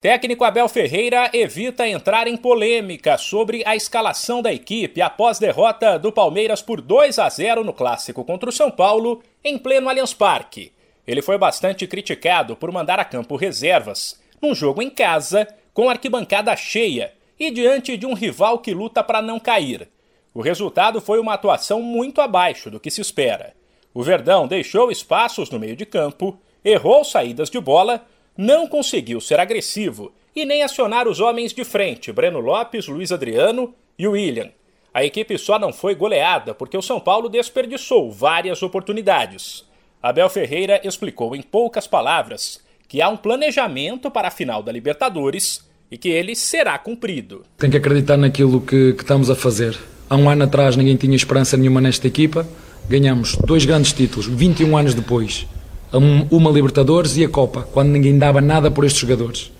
Técnico Abel Ferreira evita entrar em polêmica sobre a escalação da equipe após derrota do Palmeiras por 2 a 0 no clássico contra o São Paulo em pleno Allianz Parque. Ele foi bastante criticado por mandar a campo reservas num jogo em casa com arquibancada cheia e diante de um rival que luta para não cair. O resultado foi uma atuação muito abaixo do que se espera. O Verdão deixou espaços no meio de campo, errou saídas de bola não conseguiu ser agressivo e nem acionar os homens de frente, Breno Lopes, Luiz Adriano e William. A equipe só não foi goleada porque o São Paulo desperdiçou várias oportunidades. Abel Ferreira explicou em poucas palavras que há um planejamento para a final da Libertadores e que ele será cumprido. Tem que acreditar naquilo que, que estamos a fazer. Há um ano atrás ninguém tinha esperança nenhuma nesta equipa. Ganhamos dois grandes títulos, 21 anos depois uma Libertadores e a Copa, quando ninguém dava nada por estes jogadores.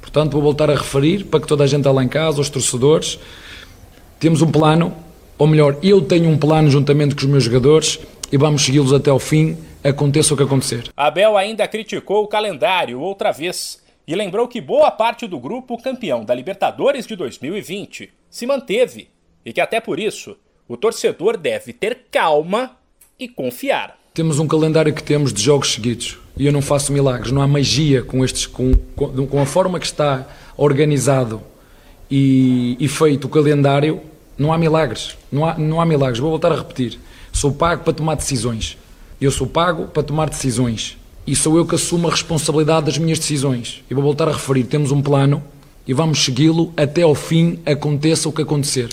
Portanto, vou voltar a referir para que toda a gente lá em casa, os torcedores, temos um plano, ou melhor, eu tenho um plano juntamente com os meus jogadores e vamos segui-los até ao fim, aconteça o que acontecer. Abel ainda criticou o calendário outra vez e lembrou que boa parte do grupo campeão da Libertadores de 2020 se manteve e que até por isso o torcedor deve ter calma e confiar. Temos um calendário que temos de jogos seguidos e eu não faço milagres, não há magia com estes com, com, a forma que está organizado e, e, feito o calendário, não há milagres, não há, não há milagres. Vou voltar a repetir. Sou pago para tomar decisões. Eu sou pago para tomar decisões e sou eu que assumo a responsabilidade das minhas decisões. E vou voltar a referir, temos um plano e vamos segui-lo até ao fim, aconteça o que acontecer.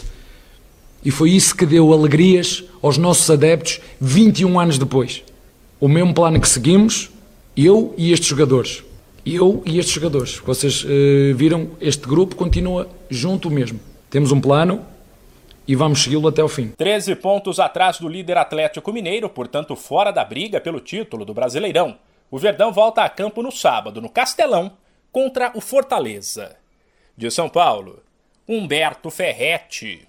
E foi isso que deu alegrias aos nossos adeptos 21 anos depois. O mesmo plano que seguimos, eu e estes jogadores. Eu e estes jogadores. Vocês uh, viram, este grupo continua junto mesmo. Temos um plano e vamos segui-lo até o fim. 13 pontos atrás do líder Atlético Mineiro, portanto fora da briga pelo título do Brasileirão. O Verdão volta a campo no sábado, no Castelão, contra o Fortaleza. De São Paulo, Humberto Ferretti.